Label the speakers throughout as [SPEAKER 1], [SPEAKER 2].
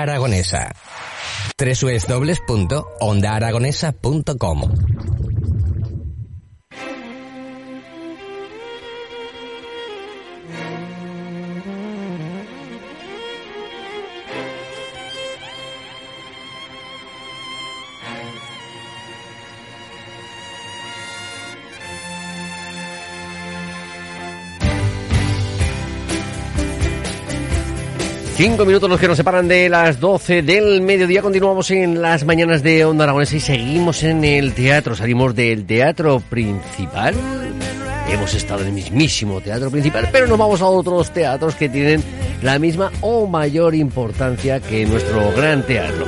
[SPEAKER 1] Onda Aragonesa. www.ondaaragonesa.com
[SPEAKER 2] Cinco minutos los que nos separan de las 12 del mediodía. Continuamos en las mañanas de Onda Aragonesa y seguimos en el teatro. Salimos del teatro principal. Hemos estado en el mismísimo teatro principal, pero nos vamos a otros teatros que tienen la misma o mayor importancia que nuestro gran teatro.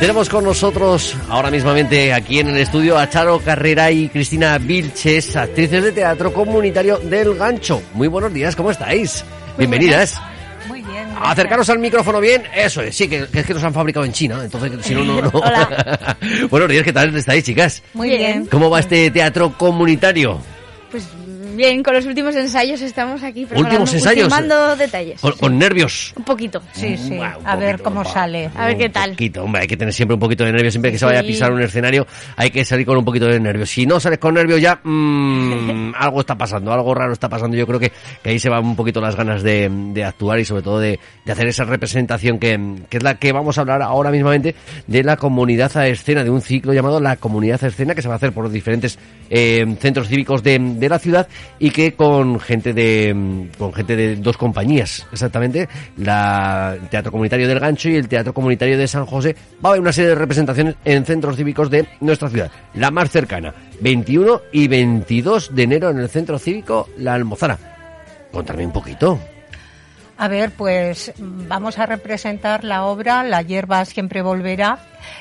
[SPEAKER 2] Tenemos con nosotros ahora mismamente aquí en el estudio a Charo Carrera y Cristina Vilches, actrices de teatro comunitario del Gancho. Muy buenos días, ¿cómo estáis? Bienvenidas. Acercaros al micrófono bien, eso es, sí, que, que es que los han fabricado en China, entonces si no, no, no.
[SPEAKER 3] Hola.
[SPEAKER 2] Buenos días, ¿qué tal estáis, chicas?
[SPEAKER 3] Muy bien.
[SPEAKER 2] ¿Cómo va este teatro comunitario?
[SPEAKER 4] Pues bien, con los últimos ensayos estamos aquí
[SPEAKER 2] ¿Últimos ensayos?
[SPEAKER 4] ultimando detalles.
[SPEAKER 2] Con, con nervios.
[SPEAKER 4] Un poquito.
[SPEAKER 3] Sí, sí.
[SPEAKER 2] Un
[SPEAKER 3] A ver cómo sale.
[SPEAKER 4] A ver qué
[SPEAKER 2] Un
[SPEAKER 4] tal.
[SPEAKER 2] poquito, hombre, hay que tener siempre un poquito de nervios. Siempre que se vaya a pisar un escenario, hay que salir con un poquito de nervios. Si no sales con nervios ya, mm, algo está pasando, algo raro está pasando. Yo creo que, que ahí se van un poquito las ganas de, de actuar y sobre todo de, de hacer esa representación que, que es la que vamos a hablar ahora mismamente de la comunidad a escena, de un ciclo llamado la comunidad a escena que se va a hacer por los diferentes eh, centros cívicos de, de la ciudad y que con gente de con gente de dos compañías exactamente la el teatro comunitario del Gancho y el teatro comunitario de San José va a haber una serie de representaciones en centros cívicos de nuestra ciudad la más cercana 21 y 22 de enero en el centro cívico La Almozara. Contadme un poquito
[SPEAKER 3] A ver, pues vamos a representar la obra La hierba siempre volverá,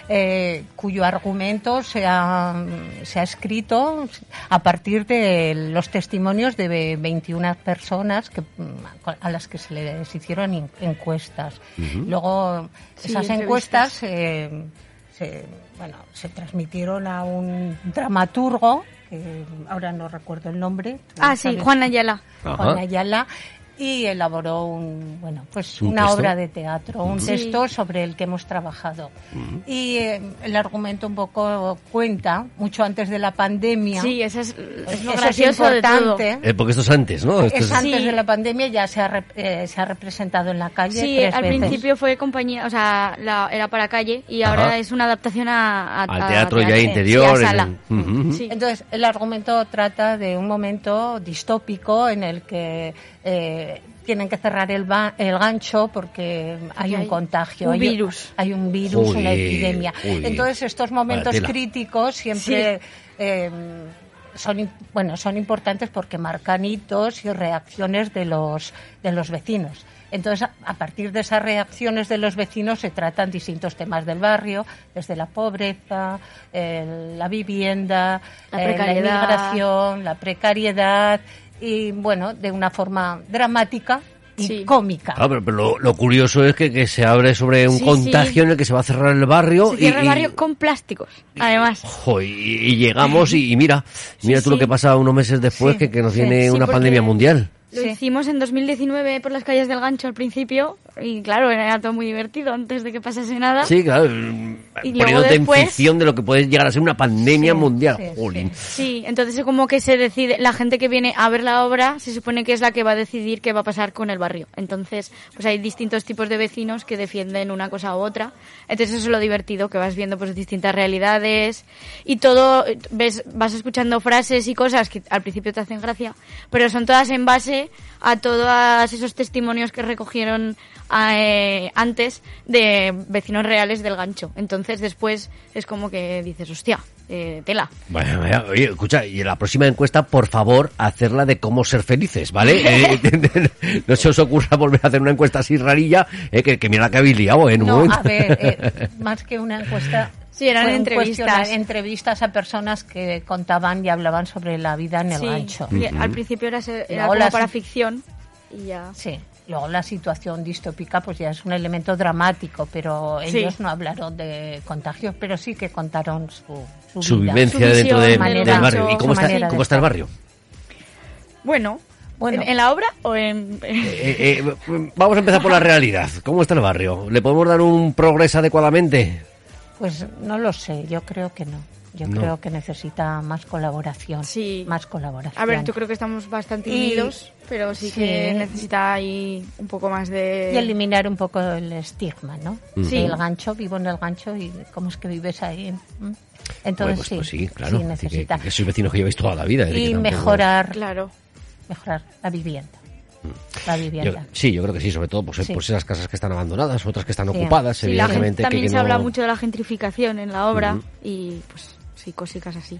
[SPEAKER 3] eh, cuyo argumento se ha, se ha escrito a partir de los testimonios de 21 personas que, a las que se les hicieron en- encuestas. Luego,
[SPEAKER 4] Sí,
[SPEAKER 3] esas encuestas eh, se, bueno, se transmitieron a un dramaturgo, que ahora no recuerdo el nombre. ¿tú
[SPEAKER 4] Ah, sí? Juan Ayala.
[SPEAKER 3] Juan Ayala y elaboró un bueno pues
[SPEAKER 2] ¿Un
[SPEAKER 3] una
[SPEAKER 2] texto?
[SPEAKER 3] obra de teatro un
[SPEAKER 4] Sí.
[SPEAKER 3] texto sobre el que hemos trabajado y eh, el argumento un poco cuenta mucho antes de la pandemia
[SPEAKER 4] Sí, eso es, es lo
[SPEAKER 3] Eso
[SPEAKER 4] gracioso de todo.
[SPEAKER 3] importante
[SPEAKER 2] Eh, porque esto es antes ¿no? Esto
[SPEAKER 3] es
[SPEAKER 2] es-
[SPEAKER 3] antes
[SPEAKER 4] Sí.
[SPEAKER 3] de la pandemia ya se ha, rep- eh, se ha representado en la calle
[SPEAKER 4] Sí,
[SPEAKER 3] tres
[SPEAKER 4] al
[SPEAKER 3] veces.
[SPEAKER 4] principio fue compañía, o sea, la- era para calle y
[SPEAKER 2] Ajá.
[SPEAKER 4] ahora es una adaptación a, a-
[SPEAKER 2] al
[SPEAKER 4] a
[SPEAKER 2] teatro ya
[SPEAKER 4] teatro.
[SPEAKER 2] interior
[SPEAKER 4] Sí, a sala.
[SPEAKER 3] Entonces, el argumento trata de un momento distópico en el que eh, tienen que cerrar el, ba- el gancho porque hay un
[SPEAKER 4] hay
[SPEAKER 3] contagio.
[SPEAKER 4] un
[SPEAKER 3] hay,
[SPEAKER 4] virus.
[SPEAKER 3] Hay un virus, una epidemia. Entonces, estos momentos críticos siempre eh, son, bueno, son importantes porque marcan hitos y reacciones de los, de los vecinos. Entonces, a- partir de esas reacciones de los vecinos se tratan distintos temas del barrio, desde la pobreza, el- la vivienda,
[SPEAKER 4] La
[SPEAKER 3] eh, inmigración, la precariedad y, bueno, de una forma dramática y
[SPEAKER 4] Sí.
[SPEAKER 3] cómica.
[SPEAKER 2] Ah, pero, pero lo, lo curioso es que, que se abre sobre un
[SPEAKER 4] Sí,
[SPEAKER 2] contagio
[SPEAKER 4] sí.
[SPEAKER 2] en el que se va a cerrar el barrio.
[SPEAKER 4] Se cierra
[SPEAKER 2] y,
[SPEAKER 4] el barrio
[SPEAKER 2] y-
[SPEAKER 4] con plásticos, además.
[SPEAKER 2] jo, y, y llegamos y, y mira, mira
[SPEAKER 4] Sí,
[SPEAKER 2] tú lo que pasa unos meses después
[SPEAKER 3] Sí,
[SPEAKER 2] que, que nos viene
[SPEAKER 4] sí,
[SPEAKER 2] una pandemia mundial.
[SPEAKER 4] Lo
[SPEAKER 3] Sí.
[SPEAKER 4] hicimos en 2019 por las calles del Gancho al principio y claro, era todo muy divertido antes de que pasase nada.
[SPEAKER 2] Sí, claro,
[SPEAKER 4] Y
[SPEAKER 2] poniéndote en
[SPEAKER 4] después-
[SPEAKER 2] ficción de lo que puede llegar a ser una pandemia
[SPEAKER 3] Sí,
[SPEAKER 2] mundial.
[SPEAKER 3] sí,
[SPEAKER 2] Jolín.
[SPEAKER 4] Sí, entonces es como que se decide, la gente que viene a ver la obra se supone que es la que va a decidir qué va a pasar con el barrio. Entonces, pues hay distintos tipos de vecinos que defienden una cosa u otra. Entonces eso es lo divertido, que vas viendo pues distintas realidades y todo, ves, vas escuchando frases y cosas que al principio te hacen gracia, pero son todas en base a todos esos testimonios que recogieron eh, antes de vecinos reales del gancho. Entonces después es como que dices, hostia, eh, tela.
[SPEAKER 2] Vaya, vaya. Oye, escucha, y en la próxima encuesta, por favor, hacerla de cómo ser felices, ¿vale? Eh, no se os ocurra volver a hacer una encuesta así rarilla, eh, que, que mira la que habéis liado en un
[SPEAKER 3] No,
[SPEAKER 2] momento.
[SPEAKER 3] a ver, eh, más que una encuesta.
[SPEAKER 4] Sí, eran entrevistas.
[SPEAKER 3] a personas que contaban y hablaban sobre la vida en el
[SPEAKER 4] Sí,
[SPEAKER 3] gancho.
[SPEAKER 4] y Al principio era, se- era
[SPEAKER 3] Luego
[SPEAKER 4] como
[SPEAKER 3] las-
[SPEAKER 4] para ficción y ya.
[SPEAKER 3] Sí. Luego la situación distópica pues ya es un elemento dramático, pero
[SPEAKER 4] Sí.
[SPEAKER 3] ellos no hablaron de contagios, pero sí que contaron su,
[SPEAKER 2] Su
[SPEAKER 3] vida.
[SPEAKER 2] vivencia
[SPEAKER 4] Su
[SPEAKER 2] dentro de-
[SPEAKER 3] manera-
[SPEAKER 2] del barrio. ¿Y cómo está, cómo está el barrio?
[SPEAKER 4] Bueno,
[SPEAKER 3] Bueno,
[SPEAKER 4] ¿En, en la obra o en...?
[SPEAKER 2] Eh, eh, vamos a empezar por la realidad. ¿Cómo está el barrio? ¿Le podemos dar un progreso adecuadamente?
[SPEAKER 3] pues no lo sé, yo creo que no. Yo
[SPEAKER 2] No.
[SPEAKER 3] creo que necesita más colaboración.
[SPEAKER 4] Sí.
[SPEAKER 3] Más colaboración.
[SPEAKER 4] A ver, yo creo que estamos bastante
[SPEAKER 3] Y-
[SPEAKER 4] unidos, pero sí,
[SPEAKER 3] sí.
[SPEAKER 4] que necesita ahí un poco más de...
[SPEAKER 3] Y eliminar un poco el estigma, ¿no?
[SPEAKER 4] Sí.
[SPEAKER 3] El gancho, vivo en el gancho y cómo es que vives ahí. ¿Mm? Entonces
[SPEAKER 2] Bueno, pues,
[SPEAKER 3] sí,
[SPEAKER 2] pues sí, claro.
[SPEAKER 3] sí
[SPEAKER 2] que-
[SPEAKER 3] necesita.
[SPEAKER 2] que, sois vecinos que lleváis toda la vida. ¿eh?
[SPEAKER 3] y
[SPEAKER 2] Que tampoco-
[SPEAKER 3] mejorar,
[SPEAKER 4] Claro.
[SPEAKER 3] mejorar la vivienda. La
[SPEAKER 2] Yo-
[SPEAKER 3] vivienda.
[SPEAKER 2] sí, yo creo que sí, sobre todo pues,
[SPEAKER 3] Sí.
[SPEAKER 2] pues esas casas que están abandonadas, otras que están
[SPEAKER 3] Sí.
[SPEAKER 2] ocupadas,
[SPEAKER 4] Sí, la gente,
[SPEAKER 2] evidentemente.
[SPEAKER 4] también
[SPEAKER 2] que
[SPEAKER 4] se
[SPEAKER 2] no-
[SPEAKER 4] habla mucho de la gentrificación en la obra
[SPEAKER 2] Ujú.
[SPEAKER 4] y pues sí, cositas así.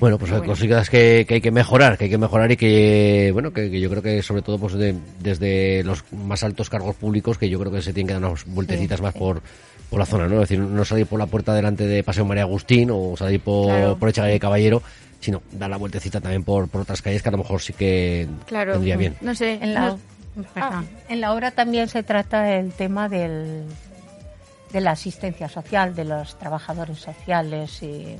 [SPEAKER 2] Bueno, pues hay
[SPEAKER 4] Bueno.
[SPEAKER 2] cositas que, que hay que mejorar, que hay que mejorar y que, bueno, que, que yo creo que sobre todo pues de- desde los más altos cargos públicos que yo creo que se tienen que dar unas vueltecitas
[SPEAKER 3] Sí,
[SPEAKER 2] más
[SPEAKER 3] sí.
[SPEAKER 2] por, por la zona, ¿no? Es decir, no salir por la puerta delante de Paseo María Agustín o salir por,
[SPEAKER 4] Claro.
[SPEAKER 2] por Echegaray Caballero, sino dar la vueltecita también por, por otras calles que a lo mejor sí que
[SPEAKER 4] Claro.
[SPEAKER 2] tendría bien.
[SPEAKER 4] No sé.
[SPEAKER 3] En la,
[SPEAKER 4] no-
[SPEAKER 3] perdón. en la obra también se trata el tema del, de la asistencia social, de los trabajadores sociales y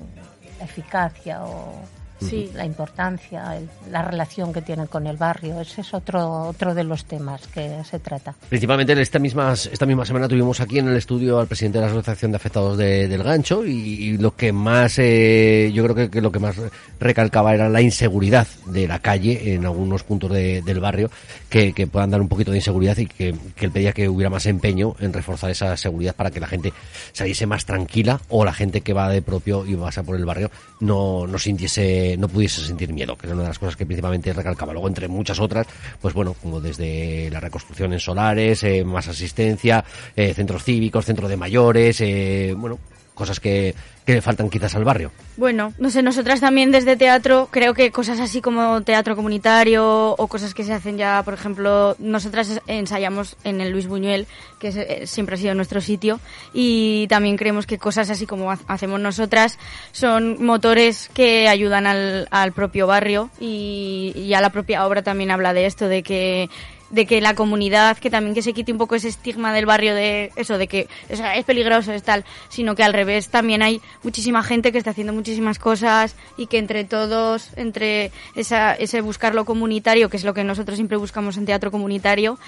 [SPEAKER 3] eficacia o
[SPEAKER 4] Sí.
[SPEAKER 3] la importancia, el- la relación que tienen con el barrio. Ese es otro, otro de los temas que se trata.
[SPEAKER 2] Principalmente en esta misma, esta misma semana tuvimos aquí en el estudio al presidente de la Asociación de Afectados de- del Gancho y, y lo que más, eh, yo creo que, que lo que más recalcaba era la inseguridad de la calle en algunos puntos de- del barrio que, que puedan dar un poquito de inseguridad y que, que él pedía que hubiera más empeño en reforzar esa seguridad para que la gente saliese más tranquila o la gente que va de propio y pasa por el barrio no, no sintiese, no pudiese sentir miedo, que era una de las cosas que principalmente recalcaba. Luego, entre muchas otras, pues bueno, como desde la reconstrucción en solares, eh, más asistencia, eh, centros cívicos, centro de mayores, eh, bueno, cosas que, que le faltan quizás al barrio.
[SPEAKER 4] Bueno, no sé, nosotras también desde teatro, creo que cosas así como teatro comunitario o cosas que se hacen ya, por ejemplo, nosotras ensayamos en el Luis Buñuel, que es- eh, siempre ha sido nuestro sitio, y también creemos que cosas así como ha- hacemos nosotras son motores que ayudan al, al propio barrio y, y a la propia obra también habla de esto, de que de que la comunidad, que también que se quite un poco ese estigma del barrio de eso, de que o sea, es peligroso, es tal, sino que al revés también hay muchísima gente que está haciendo muchísimas cosas y que entre todos, entre esa, ese buscar lo comunitario, que es lo que nosotros siempre buscamos en teatro comunitario,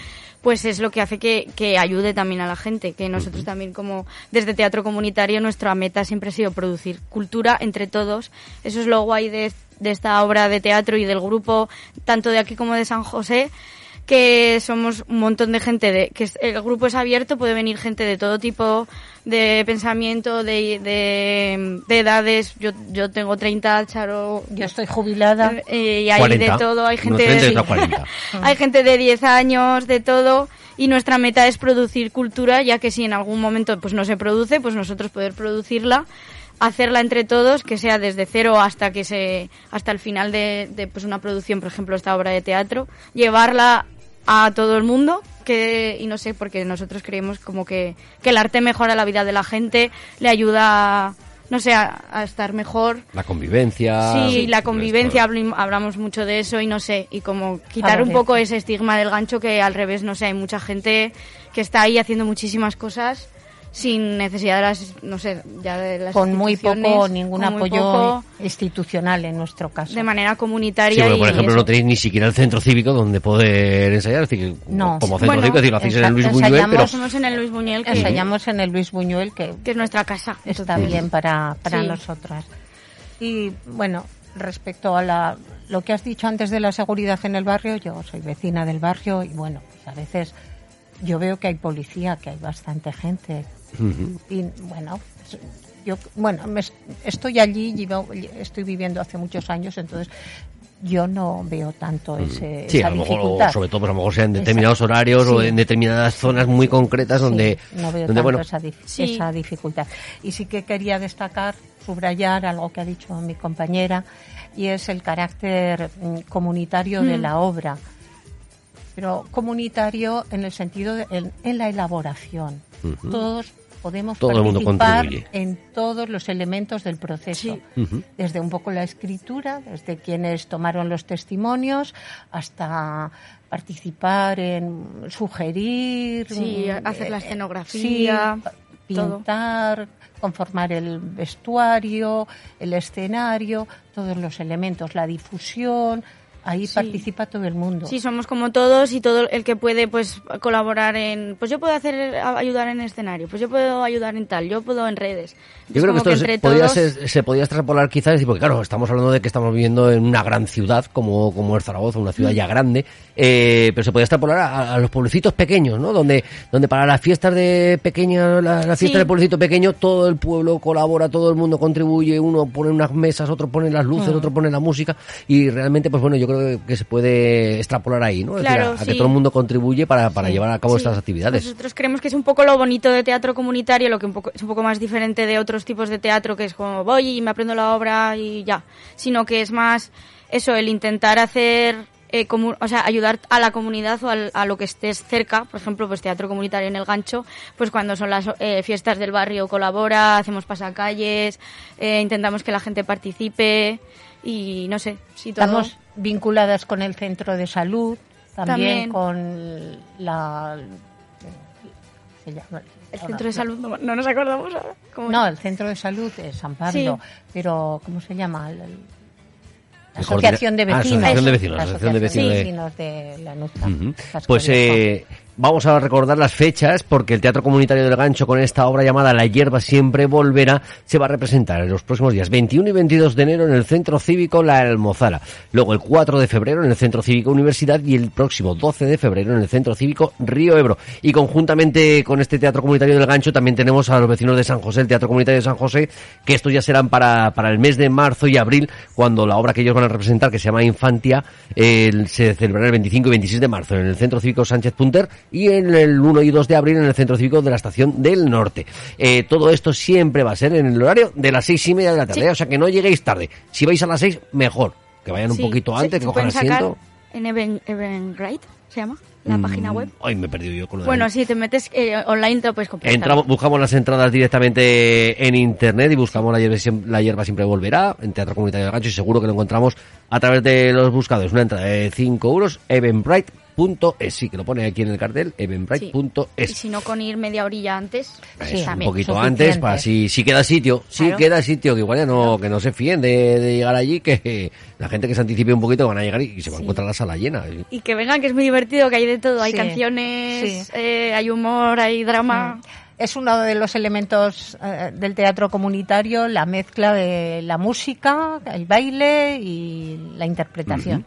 [SPEAKER 4] pues es lo que hace que, que ayude también a la gente, que nosotros también como desde teatro comunitario nuestra meta siempre ha sido producir cultura entre todos, eso es lo guay de, de esta obra de teatro y del grupo, tanto de aquí como de San José, que somos un montón de gente, de, que el grupo es abierto, puede venir gente de todo tipo de pensamiento, de, de, de edades. Yo, yo tengo 30, Charo.
[SPEAKER 3] Yo estoy jubilada.
[SPEAKER 4] eh, y hay
[SPEAKER 2] 40.
[SPEAKER 4] de todo, hay gente,
[SPEAKER 2] 30 y
[SPEAKER 4] de,
[SPEAKER 2] otros 40.
[SPEAKER 4] hay gente de 10 años, de todo. Y nuestra meta es producir cultura, ya que si en algún momento pues no se produce, pues nosotros poder producirla hacerla entre todos, que sea desde cero hasta que se hasta el final de, de, pues una producción, por ejemplo, esta obra de teatro, llevarla a todo el mundo, que y no sé, porque nosotros creemos como que, que el arte mejora la vida de la gente, le ayuda, no sé, a, a estar mejor.
[SPEAKER 2] La convivencia.
[SPEAKER 4] Sí, la convivencia, hablamos mucho de eso y no sé, y como quitar un poco ese estigma del gancho que al revés, no sé, hay mucha gente que está ahí haciendo muchísimas cosas sin necesidad de las, no sé, ya de las
[SPEAKER 3] con muy poco ningún
[SPEAKER 4] muy
[SPEAKER 3] apoyo
[SPEAKER 4] poco,
[SPEAKER 3] institucional en nuestro caso.
[SPEAKER 4] de manera
[SPEAKER 2] Sí,
[SPEAKER 4] comunitaria
[SPEAKER 2] porque,
[SPEAKER 4] y
[SPEAKER 2] por ejemplo,
[SPEAKER 4] eso.
[SPEAKER 2] no tenéis ni siquiera el centro cívico donde poder ensayar. Es decir,
[SPEAKER 3] No.
[SPEAKER 2] como centro
[SPEAKER 4] Bueno,
[SPEAKER 2] cívico, es decir, lo hacéis en el Luis Buñuel, pero
[SPEAKER 4] en el Luis Buñuel, que,
[SPEAKER 3] Ensayamos en el Luis Buñuel, que
[SPEAKER 4] que es nuestra casa.
[SPEAKER 3] está
[SPEAKER 4] entonces-
[SPEAKER 3] bien para, para
[SPEAKER 4] Sí.
[SPEAKER 3] nosotras. Y bueno, respecto a la, lo que has dicho antes de la seguridad en el barrio, yo soy vecina del barrio y bueno, pues a veces yo veo que hay policía, que hay bastante gente. Y bueno, yo bueno, me es- estoy allí, llevo- estoy viviendo hace muchos años, entonces yo no veo tanto ese,
[SPEAKER 2] Sí,
[SPEAKER 3] esa
[SPEAKER 2] a lo mejor, o
[SPEAKER 3] dificultad.
[SPEAKER 2] sobre todo, pues a lo mejor sea en determinados
[SPEAKER 3] Exacto.
[SPEAKER 2] horarios o en determinadas zonas muy concretas donde,
[SPEAKER 3] Sí, no veo
[SPEAKER 2] donde
[SPEAKER 3] tanto
[SPEAKER 2] bueno,
[SPEAKER 3] esa, dif-
[SPEAKER 4] Sí.
[SPEAKER 3] esa dificultad. Y sí que quería destacar, subrayar algo que ha dicho mi compañera, y es el carácter mm, comunitario de
[SPEAKER 4] Mm.
[SPEAKER 3] la obra. Pero comunitario en el sentido de en, en la elaboración. Todos podemos
[SPEAKER 2] Todo el mundo
[SPEAKER 3] participar
[SPEAKER 2] contribuye.
[SPEAKER 3] en todos los elementos del proceso.
[SPEAKER 4] Sí.
[SPEAKER 3] Desde un poco la escritura, desde quienes tomaron los testimonios, hasta participar en sugerir.
[SPEAKER 4] Sí,
[SPEAKER 3] mm,
[SPEAKER 4] hacer la
[SPEAKER 3] eh,
[SPEAKER 4] escenografía,
[SPEAKER 3] sí,
[SPEAKER 4] todo.
[SPEAKER 3] pintar, conformar el vestuario, el escenario, todos los elementos, la difusión, ahí
[SPEAKER 4] Sí.
[SPEAKER 3] participa todo el mundo.
[SPEAKER 4] Sí, somos como todos y todo el que puede pues colaborar en pues yo puedo hacer ayudar en escenario, pues yo puedo ayudar en tal, yo puedo en redes.
[SPEAKER 2] Yo creo que esto se,
[SPEAKER 4] entre todos-
[SPEAKER 2] ser- se podía extrapolar quizás, porque claro, estamos hablando de que estamos viviendo en una gran ciudad como, como es Zaragoza, una
[SPEAKER 4] Mm.
[SPEAKER 2] ciudad ya grande, eh, pero se podía extrapolar a, a los pueblecitos pequeños, ¿no? Donde, donde para las fiestas de pequeña, la, la fiesta
[SPEAKER 4] Sí.
[SPEAKER 2] del pueblecito pequeño, todo el pueblo colabora, todo el mundo contribuye, uno pone unas mesas, otro pone las luces,
[SPEAKER 4] Mm.
[SPEAKER 2] otro pone la música, y realmente, pues bueno, yo creo que se puede extrapolar ahí, ¿no? Es decir, a, a que
[SPEAKER 4] sí.
[SPEAKER 2] todo el mundo contribuye para, para
[SPEAKER 3] Sí.
[SPEAKER 2] llevar a cabo
[SPEAKER 4] Sí.
[SPEAKER 2] estas actividades.
[SPEAKER 4] Nosotros creemos que es un poco lo bonito de teatro comunitario, lo que un poco, es un poco más diferente de otros tipos de teatro, que es como voy y me aprendo la obra y ya, sino que es más eso, el intentar hacer, eh, o sea, ayudar a la comunidad o al- a lo que estés cerca, por ejemplo, pues teatro comunitario en el gancho, pues cuando son las eh, fiestas del barrio colabora, hacemos pasacalles, eh, intentamos que la gente participe y no sé, si todo...
[SPEAKER 3] Estamos vinculadas con el centro de salud, también,
[SPEAKER 4] También.
[SPEAKER 3] con la... se llama-
[SPEAKER 4] el centro de salud, no, no nos acordamos ahora. ¿Cómo
[SPEAKER 3] No, el centro de salud es San Pablo,
[SPEAKER 4] Sí.
[SPEAKER 3] pero ¿cómo se llama? El- el- La asociación de
[SPEAKER 2] coordina- ah,
[SPEAKER 3] vecinos.
[SPEAKER 2] asociación de vecinos,
[SPEAKER 3] La
[SPEAKER 2] asociación de
[SPEAKER 3] asociación
[SPEAKER 2] vecinos de-
[SPEAKER 3] de la Nuzca.
[SPEAKER 2] Ujú.
[SPEAKER 3] Las
[SPEAKER 2] Pues eh, vamos a recordar las fechas porque el Teatro Comunitario del Gancho con esta obra llamada La hierba siempre volverá se va a representar en los próximos días 21 y 22 de enero en el Centro Cívico La Almozara, luego el 4 de febrero en el Centro Cívico Universidad y el próximo 12 de febrero en el Centro Cívico Río Ebro. Y conjuntamente con este Teatro Comunitario del Gancho también tenemos a los vecinos de San José, el Teatro Comunitario de San José, que estos ya serán para, para el mes de marzo y abril, cuando la obra que ellos van a representar, que se llama Infantia, eh, se celebrará el 25 y 26 de marzo en el Centro Cívico Sánchez Punter y en el 1 y 2 de abril en el Centro Cívico de la Estación del Norte. Eh, todo esto siempre va a ser en el horario de las seis y media de la tarde,
[SPEAKER 4] Sí.
[SPEAKER 2] o sea que no lleguéis tarde. Si vais a las seis, mejor. Que vayan un poquito antes, que cojan asiento.
[SPEAKER 4] En Even, Eventbrite, se llama, la página web.
[SPEAKER 2] Ay, me he perdido yo con lo de
[SPEAKER 4] Bueno, si te metes eh, online te lo puedes comprar.
[SPEAKER 2] Entramos, buscamos las entradas directamente en internet y buscamos la hierba, la hierba siempre volverá en Teatro Comunitario del Gancho y seguro que lo encontramos a través de los buscadores. Una entrada de 5 euros, eventbrite.es. Sí, que lo pone aquí en el cartel,
[SPEAKER 4] Sí. Y
[SPEAKER 2] eventbrite.es.
[SPEAKER 4] si no, con ir media orilla antes,
[SPEAKER 3] Sí,
[SPEAKER 2] Es un poquito
[SPEAKER 3] suficiente.
[SPEAKER 2] antes para si, si queda sitio, si
[SPEAKER 4] Claro.
[SPEAKER 2] queda sitio, que igual ya no, que no se fíen de, de llegar allí, que la gente que se anticipe un poquito van a llegar y, y se va a encontrar la sala llena.
[SPEAKER 4] Y que vengan, que es muy divertido, que hay de todo. Hay canciones,
[SPEAKER 3] sí.
[SPEAKER 4] eh, hay humor, hay drama.
[SPEAKER 3] Es uno de los elementos eh, del teatro comunitario, la mezcla de la música, el baile y la interpretación.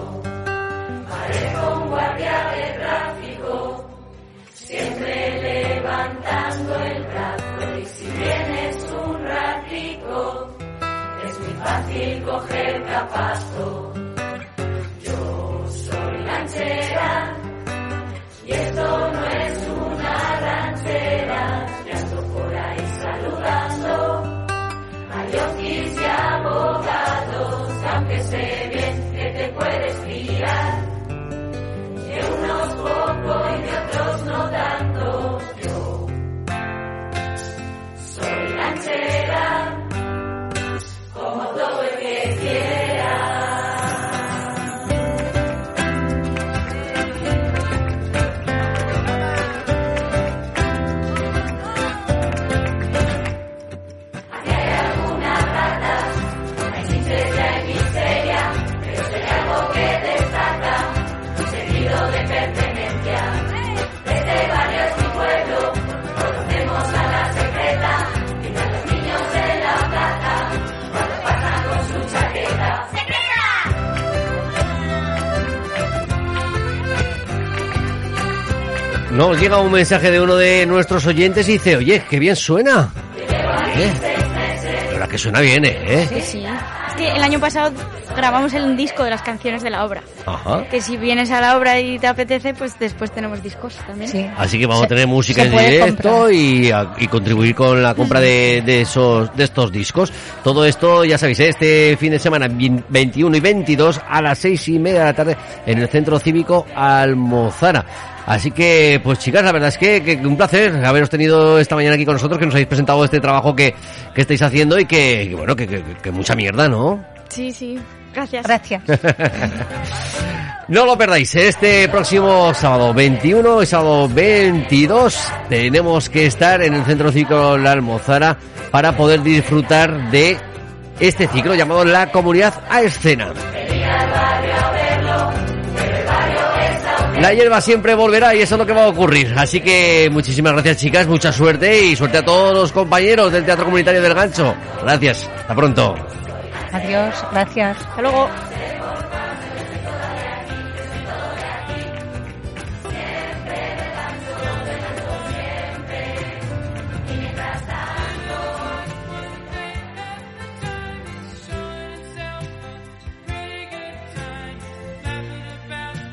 [SPEAKER 2] de tráfico, siempre levantando el brazo y si vienes
[SPEAKER 4] un ratico, es muy fácil coger capazo. Yo soy lanchera y
[SPEAKER 2] esto no es una ranchera, me por ahí saludando a dios y abogados, aunque sé bien que te puedes fiar. Nos llega un mensaje de uno de nuestros oyentes y dice, oye, qué bien suena. ¿Eh? La verdad que suena bien, ¿eh?
[SPEAKER 4] Sí, sí. Es que el año pasado grabamos el disco de las canciones de la obra.
[SPEAKER 2] Ajá.
[SPEAKER 4] Que si vienes a la obra y te apetece, pues después tenemos discos también.
[SPEAKER 3] Sí.
[SPEAKER 2] Así que vamos
[SPEAKER 3] Se-
[SPEAKER 2] a tener música en directo y, a- y contribuir con la compra de, de esos de estos discos. Todo esto, ya sabéis, ¿eh? este fin de semana, vin- 21 y 22 a las seis y media de la tarde en el Centro Cívico Almozara. Así que, pues chicas, la verdad es que, que un placer haberos tenido esta mañana aquí con nosotros, que nos habéis presentado este trabajo que, que estáis haciendo y que, que, bueno, que, que- que mucha mierda, ¿no?
[SPEAKER 4] Sí, sí. Gracias.
[SPEAKER 3] Gracias.
[SPEAKER 2] No lo perdáis, este próximo sábado 21 y sábado 22 tenemos que estar en el Centro Ciclo La Almozara para poder disfrutar de este ciclo llamado La Comunidad a Escena. La hierba siempre volverá y eso es lo que va a ocurrir. Así que muchísimas gracias chicas, mucha suerte y suerte a todos los compañeros del Teatro Comunitario del Gancho. Gracias, hasta pronto.
[SPEAKER 3] Adiós. Gracias.
[SPEAKER 4] Hasta luego.